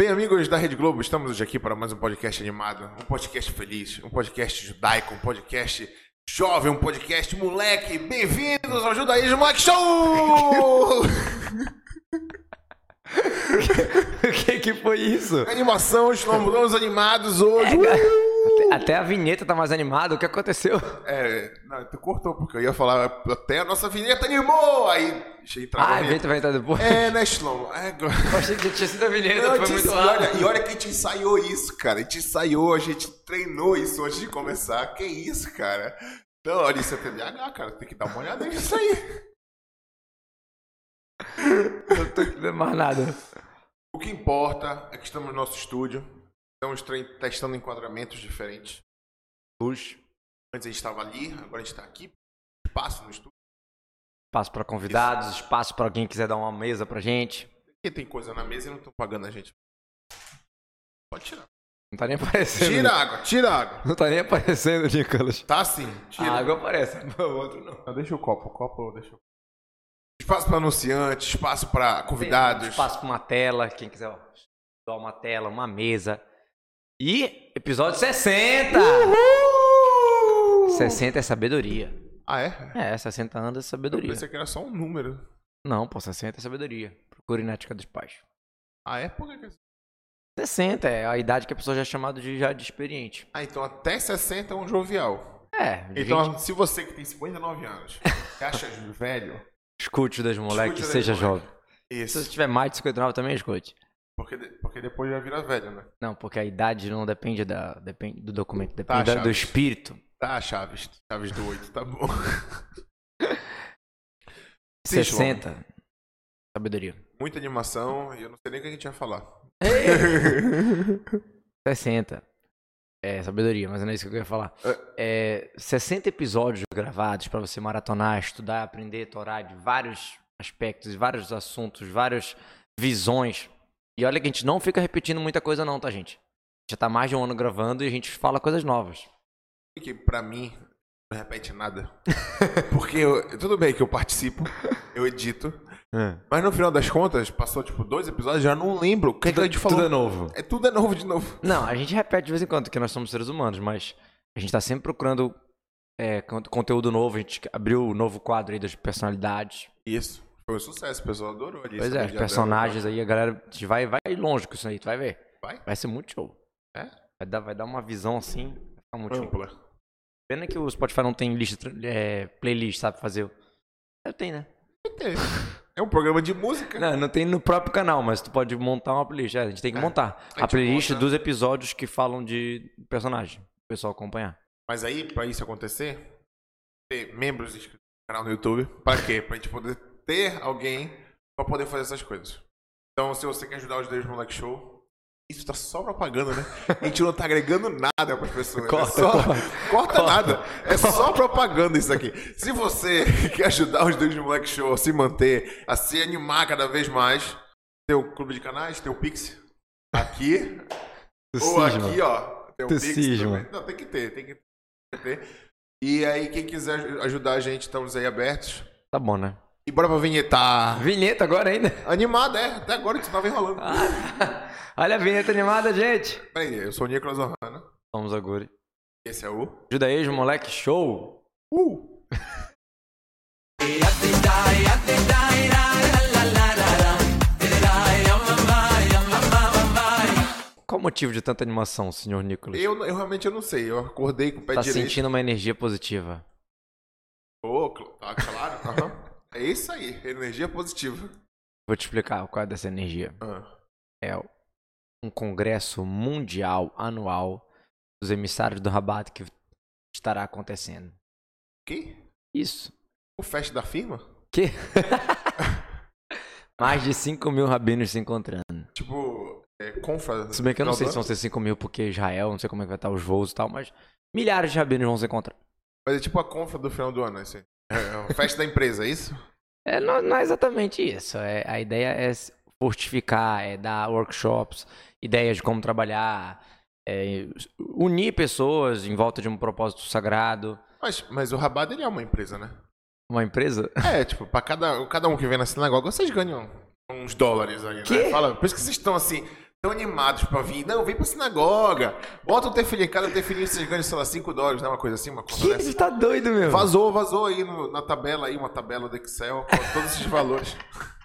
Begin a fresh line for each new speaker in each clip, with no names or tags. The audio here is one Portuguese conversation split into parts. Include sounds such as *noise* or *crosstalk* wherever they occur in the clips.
Bem, amigos da Rede Globo, estamos hoje aqui para mais um podcast animado, um podcast feliz, um podcast judaico, um podcast jovem, um podcast moleque. Bem-vindos ao Judaísmo Moleque *laughs* Show!
O que que foi isso?
Animação, estamos *laughs* animados hoje.
Até, até a vinheta tá mais animada. O que aconteceu?
É, não, tu cortou, porque eu ia falar até a nossa vinheta animou! Aí, deixa entrar
Ah, a vinheta vai entrar depois.
É, né, Shlomo? É, agora...
Eu achei que tinha sido a vinheta,
Não,
foi muito rápido.
olha, e olha que a gente ensaiou isso, cara. A gente ensaiou, a gente treinou isso antes de começar. Que isso, cara? Então, olha, isso é TDAH, cara. Tem que dar uma olhada nisso aí. *laughs*
Não tô entendendo mais nada.
O que importa é que estamos no nosso estúdio. Estamos tre- testando enquadramentos diferentes.
Luz.
Antes a gente estava ali, agora a gente está aqui. Espaço no estúdio.
Espaço pra convidados, espaço pra alguém que quiser dar uma mesa pra gente.
Porque tem coisa na mesa e não estão pagando a gente. Pode tirar.
Não tá nem aparecendo.
Tira a água, tira a água.
Não tá nem aparecendo, Nicolas.
Tá sim, tira.
A água aparece, *laughs* o outro não.
Não, deixa o copo, o copo deixa o Espaço para anunciantes, espaço para convidados.
Espaço pra uma tela, quem quiser ó, dar uma tela, uma mesa. E episódio 60! 60 é sabedoria.
Ah, é?
É, 60 anos é
Eu
sabedoria.
pensei que era só um número.
Não, pô, 60 é sabedoria. Procure na ética dos pais.
Ah, é? Por que que é assim?
60 é a idade que a pessoa já é chamada de, já de experiente.
Ah, então até 60 é um jovial.
É,
Então,
gente,
se você que tem 59 anos, você acha *laughs* velho,
escute das moleques,
das
seja
moleque.
jovem.
isso.
Se você tiver mais de 59 também, escute.
Porque, de- porque depois já vira velho, né?
Não, porque a idade não depende, da, depende do documento,
Tá,
depende da- do espírito.
Tá, Chaves. Chaves do 8, tá bom. *laughs* Sim,
60. Sabedoria.
Muita animação e eu não sei nem o que a gente ia falar. *laughs*
60. É, sabedoria, mas não é isso que eu ia falar. É, 60 episódios gravados pra você maratonar, estudar, aprender, torar de vários aspectos, vários assuntos, várias visões. E olha que a gente não fica repetindo muita coisa não, tá, gente? Já tá mais de um ano gravando e a gente fala coisas novas.
que pra mim não repete nada. *laughs* Porque eu- tudo bem que eu participo, eu edito, mas no final das contas, passou tipo dois episódios, já não lembro o que, é que a gente falou.
Tudo é novo.
É tudo é novo de novo.
Não, a gente repete de vez em quando, porque nós somos seres humanos, mas a gente tá sempre procurando é, con- conteúdo novo. A gente abriu o novo quadro aí das personalidades.
Isso. Foi um sucesso, o pessoal adorou ali.
Pois é, personagens aí, a galera a gente vai, vai longe com isso aí, tu vai ver.
Vai?
Vai ser muito show.
É?
Vai dar, vai dar uma visão assim, vai ficar muito
dela.
show.
Ampla.
Pena que o Spotify não tem lista, é, playlist, sabe fazer. Eu tenho, né?
É um programa de música.
Não, não tem no próprio canal, mas tu pode montar uma playlist. É, a gente tem que
É.
montar.
A
A playlist
monta.
dos episódios que falam de personagem. O pessoal acompanhar.
Mas aí, pra isso acontecer, ter membros inscritos no canal no YouTube. Pra quê? Pra gente poder ter alguém pra poder fazer essas coisas. Então, se você quer ajudar os Deus Moleque Show, isso tá só propaganda, né? A gente não tá agregando nada pras pessoas.
Corta,
é só...
corta.
corta, nada. É só propaganda isso aqui. Se você *laughs* quer ajudar os Deus Moleque Show a se manter, a se animar cada vez mais, tem o clube de canais, tem o Pix aqui. Ou aqui, ó. Tem o
Tu
Pix
cisma.
também. Não, tem que ter, tem que ter. E aí, quem quiser aj- ajudar a gente, estamos aí abertos.
Tá bom, né?
E bora pra vinhetar.
Vinheta agora ainda.
Animada, é. Até agora a gente tava enrolando.
Ah, *laughs* olha a vinheta animada, gente.
Peraí, eu sou o Nicolas Ohana.
Vamos agora.
Esse é o...
Judaísmo, moleque, show.
Uh!
Qual o motivo de tanta animação, senhor Nicolas?
Eu, eu realmente eu não sei. Eu acordei com o pé
Tá
direito.
sentindo uma energia positiva.
Ô, tá claro. aham. É isso aí. Energia positiva.
Vou te explicar qual é dessa energia.
Ah.
É um congresso mundial anual dos emissários do Rabat que estará acontecendo.
Que?
Isso.
O fest da firma?
Que? *laughs* Mais de 5 mil rabinos se encontrando.
Tipo, é, confra.
Se bem que eu não sei se vão ser 5 mil porque Israel, não sei como é que vai estar os voos e tal, mas milhares de rabinos vão se encontrar.
Mas é tipo a confra do final do ano, assim. É, é o fest da empresa, é isso?
É, não, não é exatamente isso. É, a ideia é fortificar, é dar workshops, ideias de como trabalhar, é, unir pessoas em volta de um propósito sagrado.
Mas, mas o Rabado, ele é uma empresa, né?
Uma empresa?
É, tipo, pra cada, cada um que vem na sinagoga, vocês ganham uns dólares aí, né? Fala, por isso que vocês estão assim, tão animados pra vir. Não, vem pra sinagoga. Bota o tefilim, cada tefilim vocês ganham, sei lá, 5 dólares, né? Uma coisa assim, uma conta
Que
dessa.
você tá doido, meu?
Vazou, vazou aí no- na tabela aí, uma tabela do Excel, com todos esses valores. *laughs*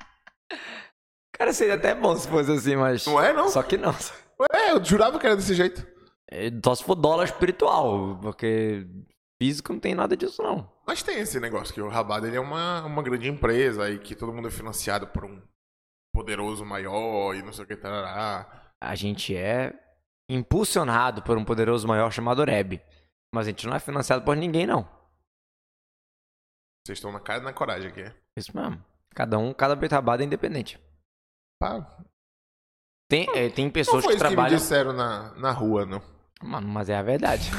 Cara, seria até bom se fosse assim, mas.
Não é, não?
Só que não.
Ué, eu jurava que era desse jeito.
É, Só se for dólar espiritual, porque físico não tem nada disso, não.
Mas tem esse negócio que o Rabada ele é uma, uma grande empresa e que todo mundo é financiado por um poderoso maior e não sei o que tarará.
A gente é impulsionado por um poderoso maior chamado Oreb. Mas a gente não é financiado por ninguém, não.
Vocês estão na cara e na coragem aqui.
Isso mesmo. Cada um, cada betabada é independente.
Pá,
Tem, é, tem
não
pessoas
foi
que
isso que me
trabalham.
disseram na, na rua, não.
Mano, mas é a verdade.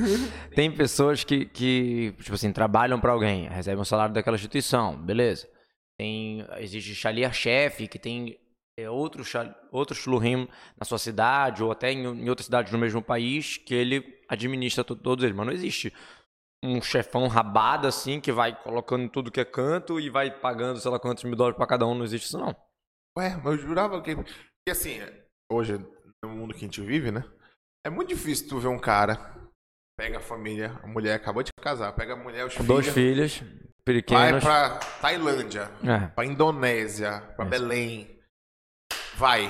*laughs* tem pessoas que, que, tipo assim, trabalham pra alguém, recebem o salário daquela instituição, beleza. Tem, existe Shalia Chef, que tem é, outro, shal- outro shlurim na sua cidade, ou até em, em outras cidades no mesmo país, que ele administra to- todos eles. Mas não existe um chefão rabado assim, que vai colocando tudo que é canto e vai pagando, sei lá quantos mil dólares pra cada um. Não existe isso, não.
Ué, mas eu jurava que. E assim, hoje, no mundo que a gente vive, né? É muito difícil tu ver um cara, pega a família, a mulher acabou de casar, pega a mulher, os
Com dois
filhos, vai pra Tailândia,
É.
pra Indonésia, pra
Isso.
Belém. Vai.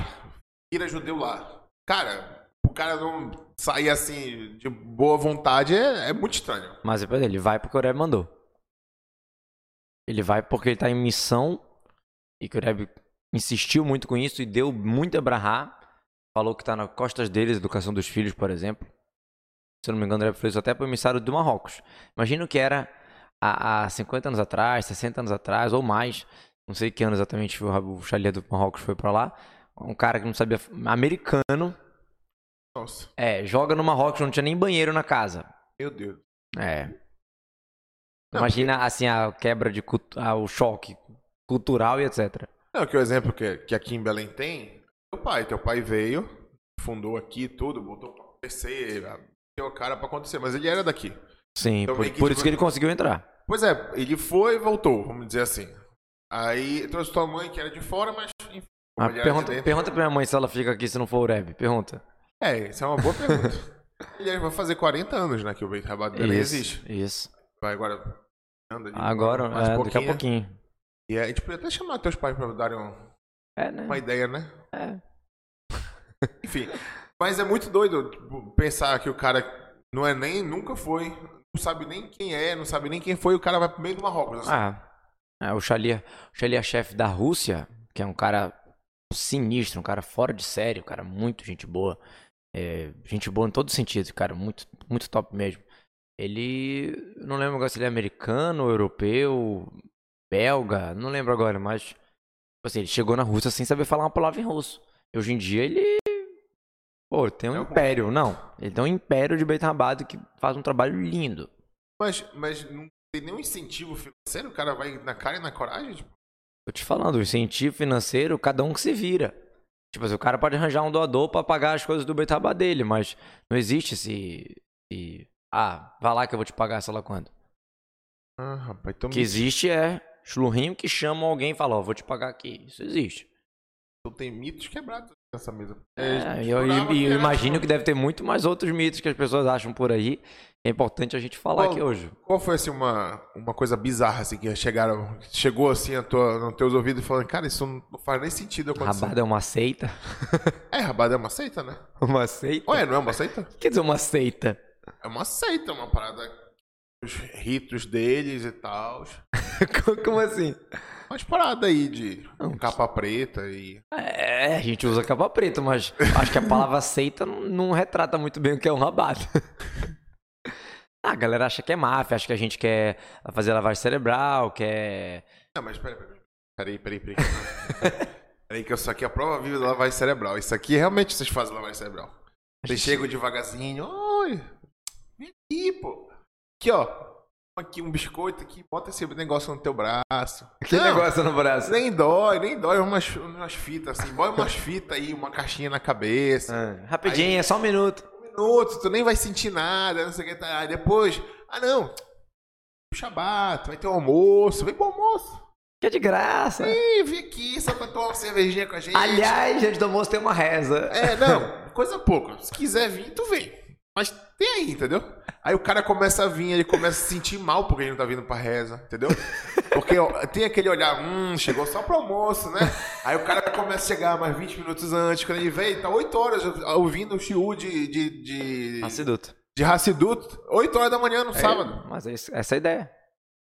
Vira judeu lá. Cara, o cara não sair assim de boa vontade é, é muito estranho.
Mas depois ele vai porque o Oreb mandou. Ele vai porque ele tá em missão e que o Oreb insistiu muito com isso e deu muito a brahá. Falou que tá nas costas deles, educação dos filhos, por exemplo. Se eu não me engano, o Oreb fez isso até para o emissário do Marrocos. Imagina o que era há, há 50 anos atrás, 60 anos atrás ou mais. Não sei que ano exatamente o, o Shalia do Marrocos foi para lá. Um cara que não sabia. Americano.
Nossa,
É, joga no Marrocos, não tinha nem banheiro na casa.
meu Deus.
É.
Não,
Imagina assim a quebra de cultu- ah, o choque cultural e etc.
Não, que o exemplo que, que aqui em Belém tem, teu pai, teu pai veio, fundou aqui tudo, botou pra acontecer, deu a cara pra acontecer, mas ele era daqui.
Sim,
Então
por, por isso que ele conseguiu entrar.
Pois é, ele foi e voltou, vamos dizer assim. Aí trouxe tua mãe que era de fora, mas enfim.
Ah,
era de
pergunta, pergunta pra minha mãe se ela fica aqui se não for o Ureb. Pergunta.
É, isso é uma boa pergunta. *laughs* ele vai fazer 40 anos, né, que o Beit Rabat Belém
Isso,
existe.
isso.
Vai agora anda ali,
Agora,
mais
é,
um
daqui a pouquinho.
E aí, a gente podia até chamar teus pais pra darem um-
É, né?
uma ideia, né?
É.
Enfim, mas é muito doido pensar que o cara não é nem, nunca foi, não sabe nem quem é, não sabe nem quem foi, o cara vai pro meio do Marrocos. Assim.
Ah, é, o Shalia, o Shalia chefe da Rússia, que é um cara sinistro, um cara fora de série, um cara muito gente boa. É, gente boa em todo sentido, cara, muito, muito top mesmo. Ele, não lembro agora se ele é americano, europeu, belga, não lembro agora, mas tipo assim, ele chegou na Rússia sem saber falar uma palavra em russo. Hoje em dia ele pô, tem um
É
império, não. Ele tem um império de Beit Rabado que faz um trabalho lindo.
Mas, mas não tem nenhum incentivo financeiro, o cara vai na cara e na coragem? Tipo,
Tô te falando, o incentivo financeiro, cada um que se vira. Tipo assim, o cara pode arranjar um doador pra pagar as coisas do betabá dele, mas não existe esse, esse- Ah, vai lá que eu vou te pagar, sei lá quando.
ah, rapaz, então,
O que existe é churrinho que chamam alguém e falam, ó, vou te pagar aqui. Isso existe.
Então tem mitos quebrados nessa mesa.
É, e eu, eu imagino que deve ter muito mais outros mitos que as pessoas acham por aí. É importante a gente falar
Qual-
aqui hoje.
Qual foi assim uma, uma coisa bizarra assim que chegaram, chegou assim a tua, nos teus ouvidos e falando, cara, isso não faz nem sentido acontecer.
Rabada é uma seita.
É, rabada é uma seita, né? *laughs*
Uma seita?
Ué, não é uma seita?
Quer dizer uma seita?
É uma seita, uma parada. Os ritos deles e tal. *laughs*
Como assim?
Umas paradas aí de capa preta e.
É, a gente usa capa preta, mas acho que a palavra seita não, não retrata muito bem o que é um rabado. *laughs* Ah, a galera acha que é máfia, acha que a gente quer fazer lavagem cerebral, quer.
Não, mas peraí, peraí. Peraí, peraí, peraí. peraí, que isso aqui é a prova viva da lavagem cerebral. Isso aqui realmente vocês fazem lavagem cerebral. Vocês chegam devagarzinho. Oi, vem aqui, pô. Aqui, ó. Aqui um biscoito aqui, bota esse negócio no teu braço. *laughs*
Que
Não,
negócio no braço?
Nem dói, nem dói. Umas, umas fitas assim. Bota umas *laughs* fitas aí, uma caixinha na cabeça.
Ah, rapidinho, é só um minuto.
Um minuto, tu nem vai sentir nada, não sei o que. Tá. Aí depois, ah não, Shabat, vai ter um almoço, vem pro almoço.
Que é de graça.
Ih, vem aqui, só pra tomar uma cervejinha com a gente.
Aliás, antes do almoço tem uma reza.
É, não, *laughs* coisa pouca. Se quiser vir, tu vem. Mas tem aí, entendeu? Aí o cara começa a vir, ele começa a se sentir mal porque ele não tá vindo pra reza, entendeu? Porque ó, tem aquele olhar, hum, chegou só pro almoço, né? Aí o cara começa a chegar mais 20 minutos antes, quando ele vem, tá 8 horas ouvindo o Shiu de. de, de...
Aciduto.
De Hassidut, 8 horas da manhã no
É,
sábado.
mas é isso- essa é a ideia.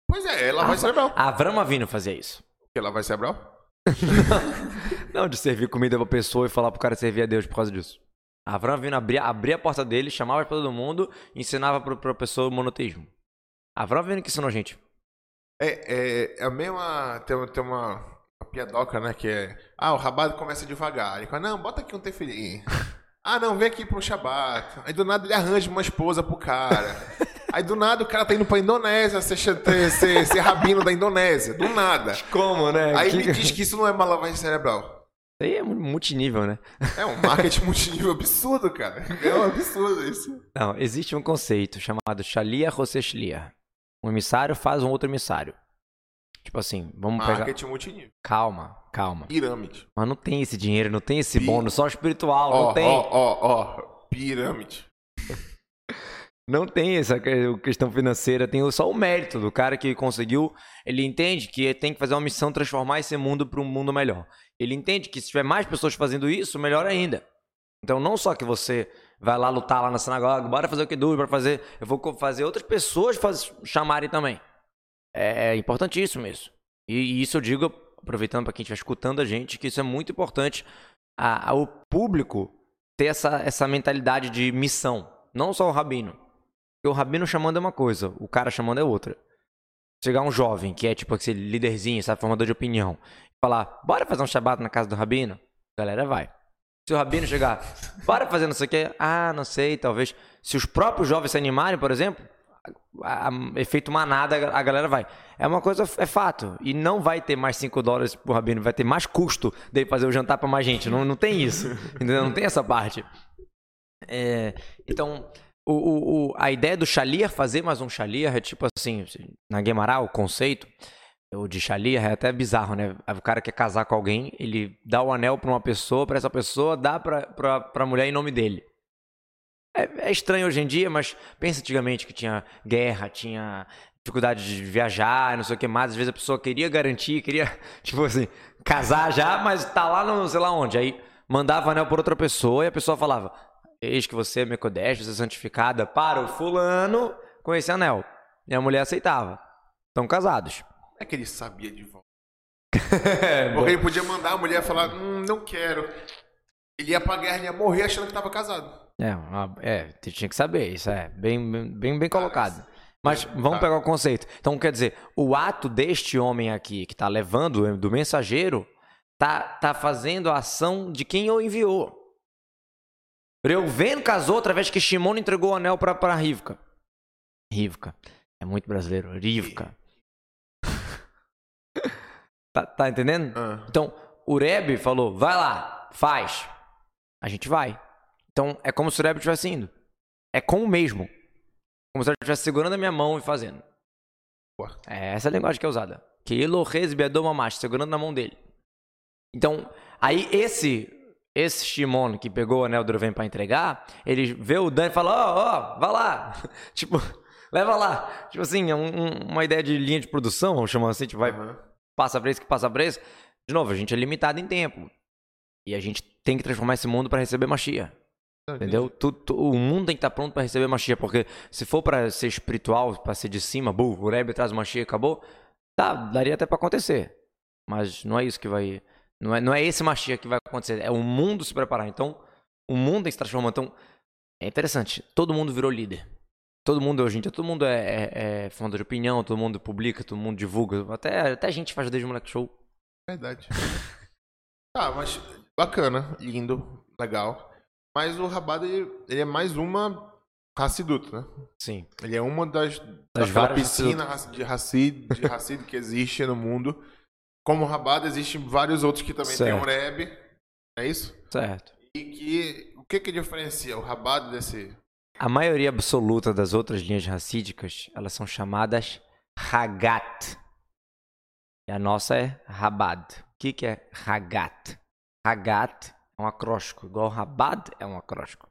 Pois é, ela vai
Ah,
cerebral.
A Avram Avino fazia isso.
Ela vai cerebral? *laughs*
Não, de servir comida pra pessoa e falar pro cara servir a Deus por causa disso. Avram Avino abria, abria a porta dele, chamava pra todo mundo e ensinava pessoa o monoteísmo. A Avram Avino que ensinou a gente.
É, é, é a mesma. Tem, tem uma, uma piadoca, né? Que é. Ah, o rabado começa devagar. Ele fala, não, bota aqui um tefilim. *laughs* Ah, não, vem aqui pro Shabat. Aí do nada ele arranja uma esposa pro cara. *laughs* Aí do nada o cara tá indo pra Indonésia ser, ser, ser, ser rabino da Indonésia. Do nada.
Como, né?
Aí
Que-
me diz que isso não é uma lavagem cerebral.
Isso aí é mu- multinível, né?
É um marketing *laughs* multinível absurdo, cara. É um absurdo isso.
Não, existe um conceito chamado Shalia José. Um emissário faz um outro emissário. Tipo assim, vamos pegar.
Marketing multinível.
Calma, calma.
Pirâmide.
Mas não tem esse dinheiro, não tem esse
Pi-
bônus, só espiritual,
Ó,
não tem.
ó, ó, ó. Pirâmide. *laughs*
Não tem essa que- questão financeira, tem só o mérito do cara que conseguiu. Ele entende que tem que fazer uma missão transformar esse mundo para um mundo melhor. Ele entende que se tiver mais pessoas fazendo isso, melhor ainda. Então, não só que você vai lá lutar lá na sinagoga, bora fazer o que duro, bora fazer. Eu vou fazer outras pessoas faz, chamarem também. É importantíssimo isso. E, isso eu digo, aproveitando para quem estiver escutando a gente, que isso é muito importante. A, público ter essa, essa mentalidade de missão. Não só o rabino. Porque o rabino chamando é uma coisa, o cara chamando é outra. Chegar um jovem que é tipo aquele líderzinho, sabe, formador de opinião, falar, bora fazer um shabat na casa do rabino? A galera vai. Se o rabino chegar, bora fazer não sei o quê, ah, não sei, talvez. Se os próprios jovens se animarem, por exemplo, a- a- efeito manada, a galera vai. É uma coisa, é fato. E não vai ter mais 5 dólares pro rabino, vai ter mais custo dele fazer o jantar pra mais gente. Não, não tem isso. *laughs* Entendeu? Não tem essa parte. É, então, o, o- o- a ideia do Shaliar fazer mais um Shaliar é tipo assim, na Guemará, o conceito o de Shaliar é até bizarro, né? O cara quer casar com alguém, ele dá o anel pra uma pessoa, pra essa pessoa dá pra, pra, pra mulher em nome dele. É, é estranho hoje em dia, mas pensa antigamente que tinha guerra, tinha dificuldade de viajar, não sei o que mais. Às vezes a pessoa queria garantir, queria, *laughs* tipo assim, casar já, mas tá lá no sei lá onde. Aí mandava anel por outra pessoa e a pessoa falava: Eis que você é Mecodeste, você é santificada para o fulano com esse anel. E a mulher aceitava. Estão casados.
É que ele sabia de volta. *laughs* Porque ele podia mandar a mulher falar, hum, não quero. Ele ia pra guerra, ele ia morrer achando que tava casado.
É, uma- é, tinha que saber, isso é bem, bem, bem colocado. Mas vamos
tá.
pegar o conceito. Então, quer dizer, o ato deste homem aqui, que está levando, do mensageiro, tá, tá fazendo a ação de quem o enviou. Reuven casou através que Shimon entregou o anel para Rivka. Rivka. É muito brasileiro. Rivka. Tá, tá entendendo?
Ah.
Então, o Rebbe falou, vai lá, faz. A gente vai. Então, é como se o Rebbe estivesse indo. É com o mesmo. Como se ele estivesse segurando a minha mão e fazendo.
Boa.
É essa a linguagem que é usada. Que Elohez Beadomamash, segurando na mão dele. Então, aí esse esse Shimon que pegou o anel do Reuven para entregar, ele vê o Dan e fala, ó, ó, vai lá. *laughs* tipo, leva lá. Tipo assim, é um- um- uma ideia de linha de produção, vamos chamar assim, tipo, vai,
Aham.
Passa pra esse que passa esse. De novo, a gente é limitado em tempo. E a gente tem que transformar esse mundo para receber Machia. Entendeu? Tu- tu- o mundo tem que estar pronto para receber Machia, porque se for para ser espiritual, para ser de cima, bu, o Rebbe traz Machia e acabou, tá, daria até para acontecer. Mas não é isso que vai. Não é, não é esse Machia que vai acontecer, é o mundo se preparar. Então, o mundo tem que se transformar. Então, é interessante. Todo mundo virou líder. Todo mundo hoje em dia, todo mundo é, é, é formador de opinião, todo mundo publica, todo mundo divulga. Até, até a gente faz desde moleque show.
Verdade. tá, *laughs* mas bacana, lindo, legal. Mas o Rabada, ele, ele é mais uma Hassiduto, né?
Sim.
Ele é uma das,
Das várias
piscina de Hassid, de Hassid que existe no mundo. Como o Rabada, existem vários outros que também tem
Certo.
o Rebbe. É isso?
Certo.
E que o que que diferencia o Rabada desse
A maioria absoluta das outras linhas racídicas, elas são chamadas Hagat. E a nossa é Rabad. O que, que é Hagat? Hagat é um acróstico, igual Rabad é um acróstico.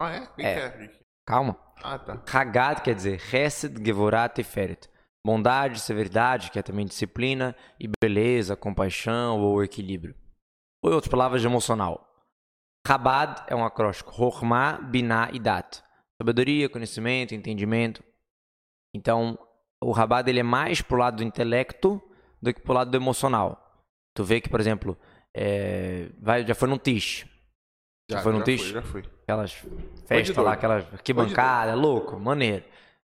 Ah, é? O que
É.
que é?
Calma.
Ah, tá.
Hagat quer dizer Hesed, Gevorat e Feret. Bondade, severidade, que é também disciplina, e beleza, compaixão ou equilíbrio. Ou em outras palavras, emocional. Rabad é um acróstico. Rohma, Binah e Dat. Sabedoria, conhecimento, entendimento. Então, o Rabad ele é mais pro lado do intelecto do que pro lado do emocional. Tu vê que, por exemplo, é, vai, já foi num Tish. Já foi num
já
Tish?
fui, já fui.
Aquelas festas lá, aquelas arquibancadas, louco, maneiro.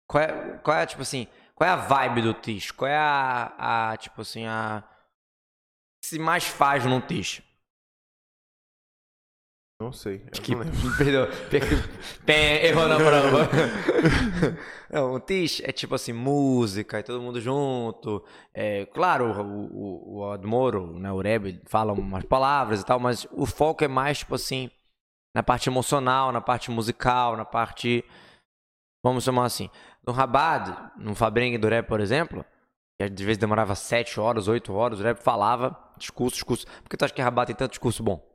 Qual é, qual é, tipo assim, qual é a vibe do Tish? Qual é a, a tipo assim, a... o que se mais faz num Tish?
Não sei.
Que,
não *laughs*
perdão, pé, errou na prova. *laughs* Não, o Tish é tipo assim, música, e todo mundo junto. É, claro, o, o, o Admoro, né, o Rebbe, fala umas palavras e tal, mas o foco é mais, tipo assim, na parte emocional, na parte musical, na parte. Vamos chamar assim. No Rabad, no Fabrengue do Rebbe, por exemplo, que às vezes demorava sete horas, oito horas, o Rebbe falava discurso, discurso. Por que tu acha que Rabad tem tanto discurso bom?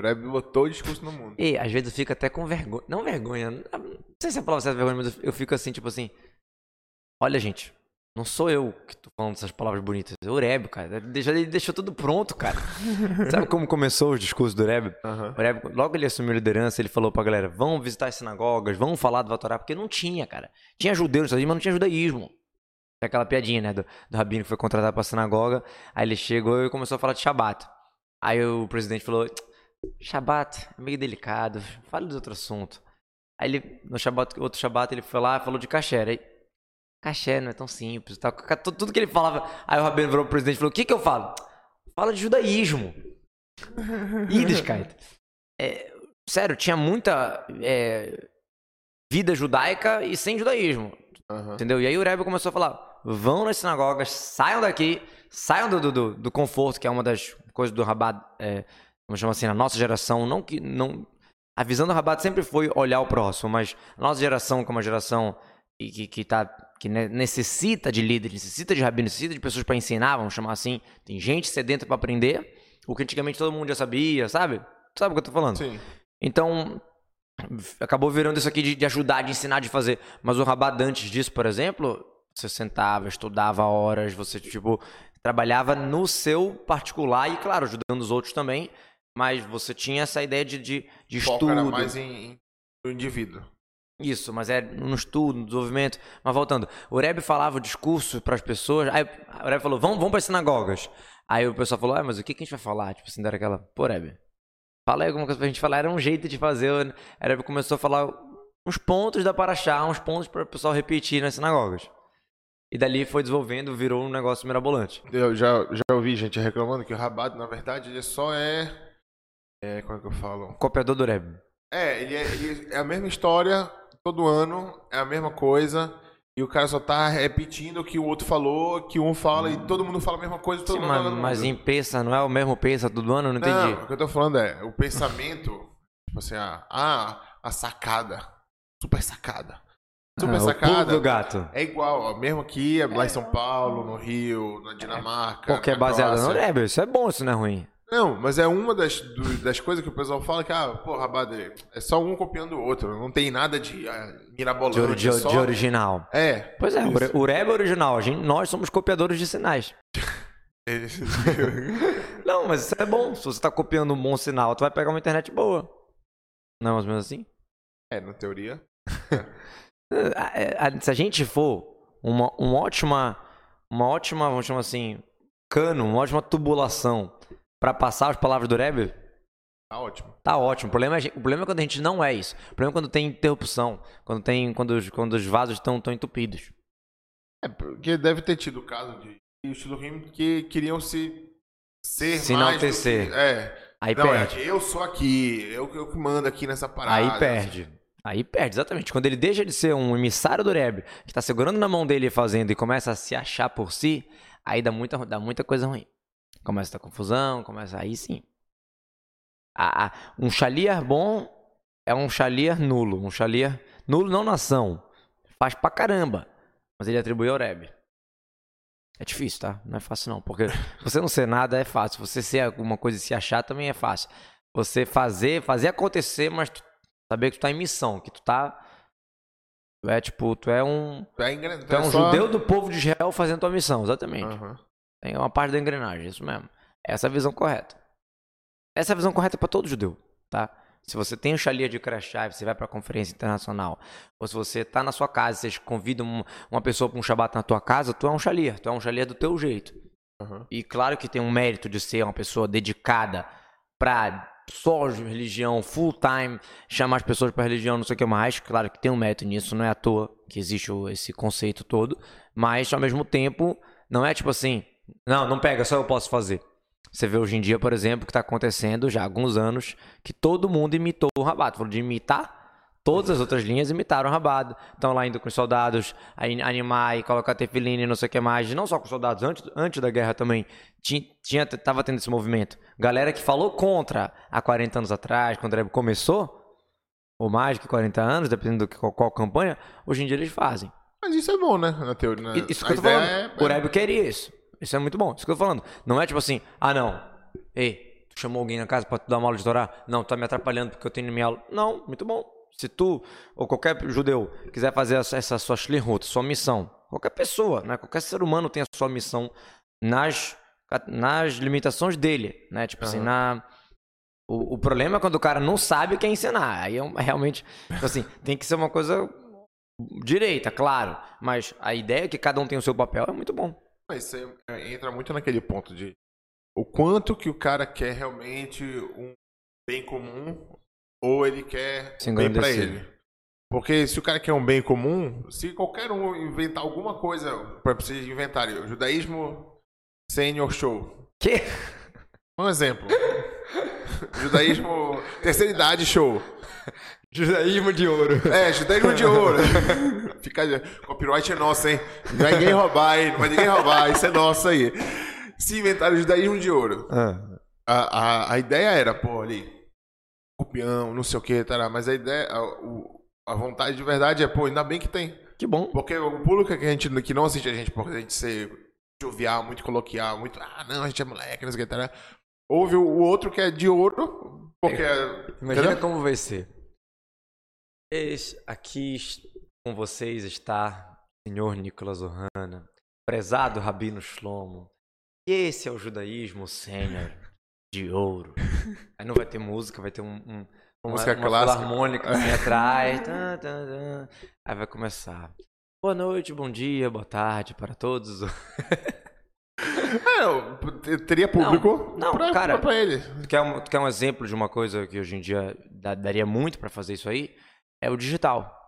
O botou o discurso no mundo.
E às vezes eu fico até com vergonha. Não vergonha. Não sei se é a palavra certa vergonha, mas eu fico assim, tipo assim. Olha, gente. Não sou eu que tô falando essas palavras bonitas. É o Rebbe, cara. Ele deixou, ele deixou tudo pronto, cara. *laughs* Sabe como começou os discursos do Rebbe?
Aham.
O Rebbe, logo ele assumiu a liderança, ele falou pra galera: vão visitar as sinagogas, vão falar do Vatorá, porque não tinha, cara. Tinha judeu nos mas não tinha judaísmo. É aquela piadinha, né? Do, do rabino que foi contratado pra sinagoga. Aí ele chegou e começou a falar de Shabat. Aí o presidente falou: Shabat é meio delicado, fale de outro assunto. Aí ele, no Shabat, outro Shabat, ele foi lá e falou de caché. Aí, caché não é tão simples. Tá, tudo, que ele falava. Aí o rabino virou pro presidente e falou: o que que eu falo? Fala de judaísmo. *laughs* Yiddishkeit. É, sério, tinha muita é, vida judaica e sem judaísmo.
Aham.
Entendeu? E aí o Rebbe começou a falar: vão nas sinagogas, saiam daqui, saiam do, do, do- do conforto, que é uma das coisas do Rabat, é, vamos chamar assim, na nossa geração, não que. Não, a visão do Rabat sempre foi olhar o próximo, mas a nossa geração, como uma geração que, que, tá, que ne- necessita de líderes, necessita de rabino, necessita de pessoas para ensinar, vamos chamar assim, tem gente sedenta para aprender, o que antigamente todo mundo já sabia, sabe? Sabe o que eu tô falando?
Sim.
Então, acabou virando isso aqui de, de ajudar, de ensinar, de fazer. Mas o Rabat, antes disso, por exemplo, você sentava, estudava horas, você, tipo, trabalhava no seu particular e, claro, ajudando os outros também. Mas você tinha essa ideia de, de, de estudo.
era mais em, em- indivíduo.
Isso, mas é no estudo, no desenvolvimento. Mas voltando, o Rebbe falava o discurso para as pessoas. Aí o Rebbe falou: vamos, vamos para as sinagogas. Aí o pessoal falou: ah, mas o que, que a gente vai falar? Tipo assim, era aquela, pô, Rebbe, fala aí alguma coisa pra gente falar. Era um jeito de fazer. O Rebbe começou a falar uns pontos da Paraxá, uns pontos para o pessoal repetir nas sinagogas. E dali foi desenvolvendo, virou um negócio mirabolante.
Eu já, já ouvi gente reclamando que o Rabat, na verdade, ele só é. É, como é que eu falo?
Copiador do Rebbe.
É, ele é, ele é a mesma história todo ano, é a mesma coisa. E o cara só tá repetindo o que o outro falou, que um fala e todo mundo fala a mesma coisa, todo
Sim,
mundo
mas, mas em peça, não é o mesmo peça todo ano? Eu Não entendi.
Não, o que eu tô falando é, o pensamento, tipo assim, ah, ah, a sacada, super sacada. Super
Ah, o
sacada
do gato.
é igual, ó, mesmo aqui, lá em São Paulo, no Rio, na Dinamarca.
Porque é baseado no. Rebbe. Isso é bom, isso não é ruim.
Não, mas é uma das, do- das coisas que o pessoal fala que, ah, pô, Rabade, é só um copiando o outro, não tem nada de ah,
De,
mirabolante.
ori- de,
só...
de original.
É.
Pois é, o
isso.
O Rebbe é original. A gente, nós somos copiadores de sinais. *laughs* Não, mas isso é bom. Se você tá copiando um bom sinal, tu vai pegar uma internet boa. Não é mais ou menos assim?
é, na teoria. *laughs*
É, Se a gente for uma, uma ótima, uma ótima, vamos chamar assim, cano, uma ótima tubulação pra passar as palavras do Rebbe,
Tá ótimo.
Tá ótimo. O problema, é, o problema é quando a gente não é isso. O problema é quando tem interrupção. Quando, tem, quando, os, quando os vasos estão tão entupidos.
É, porque deve ter tido o caso de Shilohim que queriam se ser
Se
mais
enaltecer.
que- É.
Aí
Não,
perde.
é, eu sou aqui, eu, eu que mando aqui nessa parada.
Aí perde. Aí perde, exatamente. Quando ele deixa de ser um emissário do Rebbe, que tá segurando na mão dele e fazendo e começa a se achar por si, aí dá muita, dá muita coisa ruim. Começa a dar confusão, começa. Aí sim. Ah, ah, um chalier bom é um chalier nulo. Um chalier nulo não nação. Faz pra caramba. Mas ele atribui ao Rebbe. É difícil, tá? Não é fácil não. Porque *laughs* você não ser nada é fácil. Você ser alguma coisa e se achar também é fácil. Você fazer, fazer acontecer, mas tu, saber que tu tá em missão, que tu tá. Tu é tipo, tu é um.
Tu é.
Tu é um
só-
judeu do povo de Israel fazendo tua missão, exatamente.
Aham.
Tem uma parte da engrenagem, isso mesmo. Essa é a visão correta. Essa é a visão correta para todo judeu, tá? Se você tem o chalia de crachá você vai para a conferência internacional, ou se você tá na sua casa, você convida um- uma pessoa para um shabat na tua casa, tu é um chalia, tu é um chalia do teu jeito.
Aham.
E claro que tem um mérito de ser uma pessoa dedicada pra só religião, full time, chamar as pessoas pra religião, não sei o que mais. Claro que tem um mérito nisso, não é à toa que existe esse conceito todo. Mas ao mesmo tempo, não é tipo assim, não, não pega, só eu posso fazer. Você vê hoje em dia, por exemplo, que está acontecendo já há alguns anos que todo mundo imitou o Rabato. Falou de imitar, todas as outras linhas imitaram o Rabado. Estão lá indo com os soldados, animar e colocar tefiline e não sei o que mais. Não só com os soldados, antes, antes da guerra também tinha, tinha, tava tendo esse movimento. Galera que falou contra há 40 anos atrás, quando o Rebbe começou, ou mais que 40 anos, dependendo do que, qual, qual campanha, hoje em dia eles fazem.
Mas isso é bom, né? Na teoria. Né?
Isso
A
que eu tô falando.
é-
O Rebbe queria isso. Isso é muito bom. Isso que eu tô falando. Não é tipo assim, ah não, ei, tu chamou alguém na casa pra tu dar uma aula de Torá? Não, tu tá me atrapalhando porque eu tenho minha aula. Não, muito bom. Se tu, ou qualquer judeu, quiser fazer essa, essa sua shlihut, sua missão, qualquer pessoa, né? Qualquer ser humano tem a sua missão nas, nas limitações dele, né? Tipo assim,
Aham.
na... O, o problema é quando o cara não sabe o que é ensinar. Aí é um- realmente, tipo assim, *laughs* tem que ser uma coisa direita, claro. Mas a ideia é que cada um tem o seu papel é muito bom.
Mas é, entra muito naquele ponto de o quanto que o cara quer realmente um bem comum ou ele quer um bem pra
engrandecer.
ele. Porque se o cara quer um bem comum, se qualquer um inventar alguma coisa, para vocês inventarem, o judaísmo senior show.
Que?
Um exemplo. Judaísmo terceira idade show.
Judaísmo de ouro.
É, judaísmo de ouro. Fica, copyright é nosso, hein? Não vai ninguém roubar, hein? Não vai ninguém roubar, isso é nosso aí. Se inventaram o judaísmo de ouro.
Ah,
A, a, a ideia era, pô, ali, copião, não sei o que, tará, mas a ideia, a, o- a vontade de verdade é, pô, ainda bem que tem.
que bom.
Porque o público que a gente que não assiste a gente por a gente ser jovial, muito coloquial, muito, ah, não, a gente é moleque, não sei o que, tará. Ouve o, outro que é de ouro, porque é.
Imagina
entendeu?
como vai ser. Eis aqui com vocês está o senhor Nicolas Ohana, prezado Rabino Shlomo. E esse é o judaísmo sênior de ouro. *laughs* Aí não vai ter música, vai ter um, um- uma,
Música
uma
clássica.
filarmônica assim *laughs* atrás. Tan, tan, tan. Aí vai começar. Boa noite, bom dia, boa tarde para todos. *laughs*
É, eu teria público
Não, não,
pra,
cara.
pra ele.
Tu quer, um, tu quer um exemplo de uma coisa que hoje em dia daria muito pra fazer isso aí? É o digital.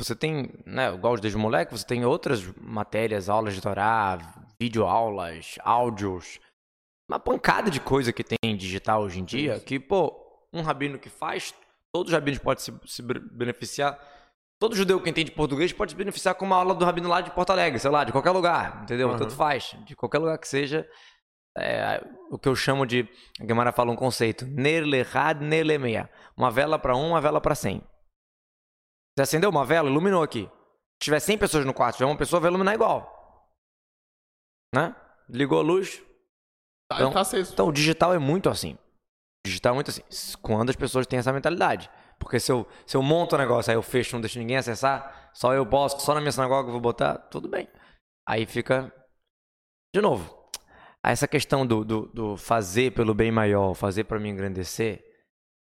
Você tem, né, igual desde moleque, você tem outras matérias, aulas de Torá, videoaulas, áudios, uma pancada de coisa que tem digital hoje em dia, que, pô, um rabino que faz, todos os rabinos podem se, se be- beneficiar. Todo judeu que entende português pode se beneficiar com uma aula do rabino lá de Porto Alegre, sei lá, de qualquer lugar, entendeu?
Uhum.
Tanto faz, de qualquer lugar que seja. É, o que eu chamo de. A Gemara fala um conceito. Nerlehad, nerlemeia. Uma vela para um, uma vela para cem. Você acendeu uma vela, iluminou aqui. Se tiver 100 pessoas no quarto, se tiver uma pessoa, vai iluminar igual. Né? Ligou a luz.
Tá,
Então-
tá.
Então o digital é muito assim. O digital é muito assim. Quando as pessoas têm essa mentalidade. Porque se eu, se eu monto o negócio, aí eu fecho, não deixo ninguém acessar, só eu posso, só na minha sinagoga eu vou botar, tudo bem. Aí fica. De novo, essa questão do, do, do fazer pelo bem maior, fazer para me engrandecer,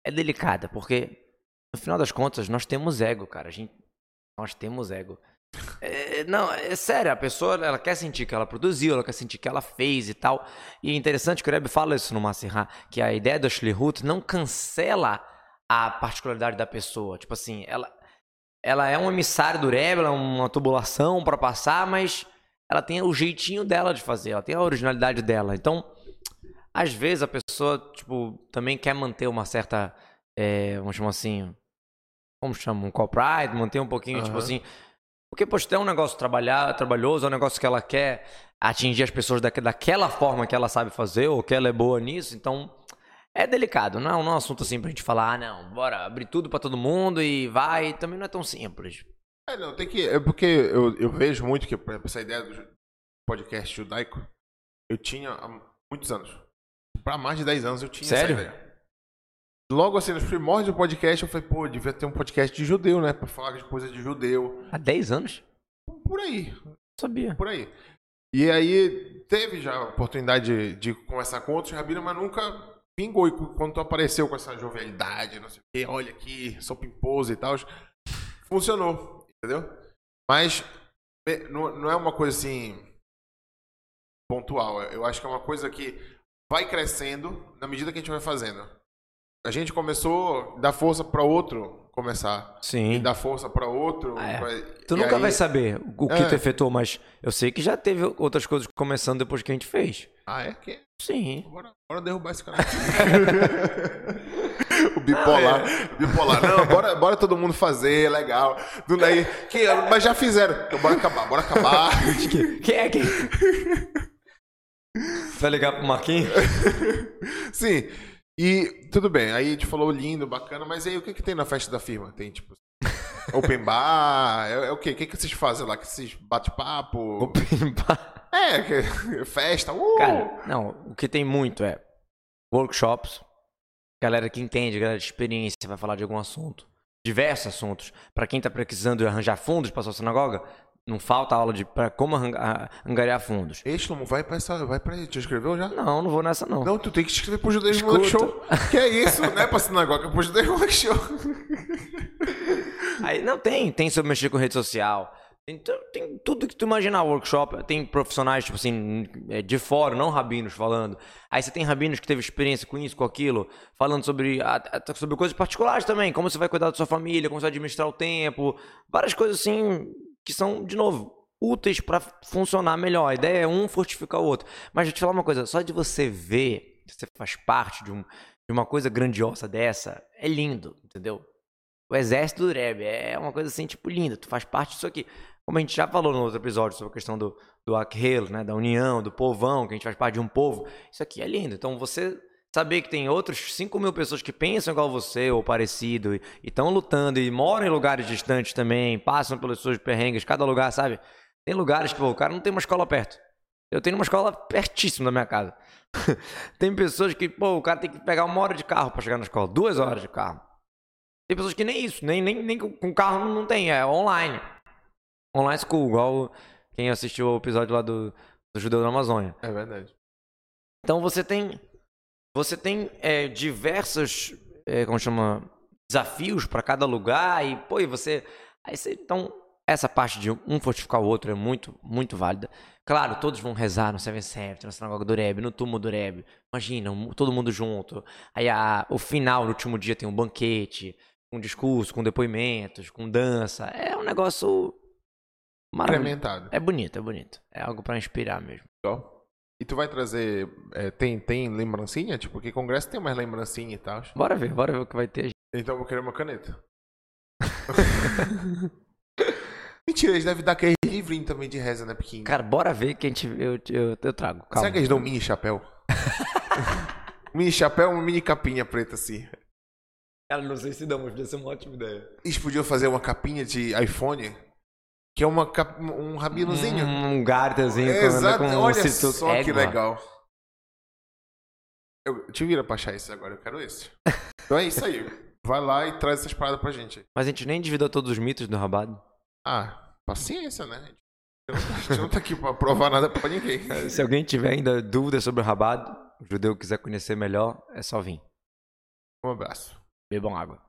é delicada, porque no final das contas nós temos ego, cara. A gente, nós temos ego. É, não, é sério, a pessoa ela quer sentir que ela produziu, ela quer sentir que ela fez e tal. E é interessante que o Rebbe fala isso no Masirá, que a ideia do Shlihut não cancela a particularidade da pessoa. Tipo assim, ela, ela é um emissário do Rebbe, ela é uma tubulação para passar, mas ela tem o jeitinho dela de fazer, ela tem a originalidade dela. Então, às vezes a pessoa, tipo, também quer manter uma certa, é, vamos chamar assim, como chama, um copyright, manter um pouquinho, tipo
Aham.
assim, porque, poxa, tem um negócio trabalhar, trabalhoso, é um negócio que ela quer atingir as pessoas daque- daquela forma que ela sabe fazer, ou que ela é boa nisso, então é delicado, não é um, não é um assunto assim pra gente falar, ah, não, bora abrir tudo pra todo mundo e vai, também não é tão simples.
É, não, tem que. É porque eu, eu vejo muito que, por exemplo, essa ideia do. podcast judaico, eu tinha há muitos anos. Pra mais de 10 anos eu tinha
Sério?
essa ideia. Logo assim, nos primórdios do podcast, eu falei, pô, devia ter um podcast de judeu, né? Pra falar de coisas de judeu.
Há 10 anos?
Por aí,
Não sabia.
por aí. E aí teve já a oportunidade de, de conversar com outros rabinos, mas nunca vingou. E quando tu apareceu com essa jovialidade, não sei o quê, olha aqui, sou pimposo e tal, funcionou, entendeu? Mas é, não, é uma coisa assim pontual. Eu acho que é uma coisa que vai crescendo na medida que a gente vai fazendo. A gente começou a dar força para outro começar.
Sim.
E dar força para outro.
Ah, é.
vai-
Tu
e
nunca
aí-
vai saber o que
É.
tu efetuou, mas eu sei que já teve outras coisas começando depois que a gente fez.
Ah, é? Que?
Sim.
Bora, bora derrubar esse cara. *laughs* o bipolar. Bipolar. Não, bora, bora todo mundo fazer, legal. Do daí, que, mas já fizeram. Então, bora acabar, bora acabar. *laughs*
Quem é quem? Vai ligar pro Marquinhos? *laughs*
Sim. E tudo bem, aí a gente falou lindo, bacana, mas aí o que, que tem na festa da firma? Tem tipo. Open bar? É, é o quê? O que, que vocês fazem lá? Que vocês bate-papo?
Open bar.
É, *laughs* festa. Uh!
Cara, não, o que tem muito é workshops, galera que entende, galera de experiência, vai falar de algum assunto, diversos assuntos. Pra quem tá precisando arranjar fundos pra sua sinagoga, não falta aula de pra como angariar fundos.
Ei, Shlomo, vai pra essa. Vai pra. Já escreveu já?
Não, não vou nessa não.
Não, tu tem que escrever pro Judaísmo Moleque
Escuta.
Show. *laughs* Que é isso, não é pra sinagoga, é pro Judaísmo Moleque Show.
Aí, não, tem, tem sobre mexer com rede social. Tu- tem tudo que tu imaginar, workshop. Tem profissionais, tipo assim, é, de fora, não rabinos falando. Aí você tem rabinos que teve experiência com isso, com aquilo, falando sobre, sobre coisas particulares também, como você vai cuidar da sua família, como você vai administrar o tempo, várias coisas assim que são, de novo, úteis pra funcionar melhor. A ideia é um fortificar o outro. Mas deixa eu te falar uma coisa, só de você ver, você faz parte de, um, de uma coisa grandiosa dessa, é lindo, entendeu? o exército do Reb. É uma coisa assim, tipo, linda. Tu faz parte disso aqui. Como a gente já falou no outro episódio sobre a questão do, do Akhel, né? Da união, do povão, que a gente faz parte de um povo. Isso aqui é lindo. Então você saber que tem outros 5 mil pessoas que pensam igual você ou parecido e estão lutando e moram em lugares distantes também, passam pelas suas perrengues, cada lugar, sabe? Tem lugares que pô, o cara não tem uma escola perto. Eu tenho uma escola pertíssimo da minha casa. *laughs* tem pessoas que, pô, o cara tem que pegar uma hora de carro para chegar na escola, duas horas de carro. Tem pessoas que nem isso, nem, nem, nem com carro não tem, é online. Online school, igual quem assistiu o episódio lá do, do Judeu da Amazônia.
É verdade.
Então você tem você tem é, diversos é, como chama desafios para cada lugar e pô, e você aí você então essa parte de um fortificar o outro é muito muito válida. Claro, todos vão rezar no Seven Seventh, na sinagoga do Rebbe, no túmulo do Rebbe. Imagina, um- todo mundo junto. Aí a, o final, no último dia, tem um banquete, com discurso, com depoimentos, com dança. É um negócio.
Incrementado.
É bonito, é bonito. É algo para inspirar mesmo.
Legal. E tu vai trazer. é, tem, tem lembrancinha? Tipo, porque congresso tem mais lembrancinha e tal.
Bora ver, bora ver o que vai ter.
Então eu vou querer uma caneta. *laughs* Mentira, eles devem dar aquele livrinho também de reza, né, Pequinho?
Cara, bora ver que a gente. Eu, eu, eu trago. Calma.
Será que eles dão um mini chapéu? *laughs* mini chapéu uma mini capinha preta assim.
Cara, não sei se damos, podia ser uma ótima ideia.
Eles podiam fazer uma capinha de iPhone, que é uma um rabinozinho.
Um garterzinho com,
Exato,
com
olha
instituto
só que legal. Eu te vira pra achar esse agora, eu quero esse. Então é isso aí. Vai lá e traz essas paradas pra gente.
Mas a gente nem endividou todos os mitos do Rabado.
Ah, paciência, né? A gente não tá- a gente não tá aqui pra provar nada pra ninguém. *laughs*
Se alguém tiver ainda dúvidas sobre o Rabado, o judeu quiser conhecer melhor, é só vir.
Um abraço.
Bebam água.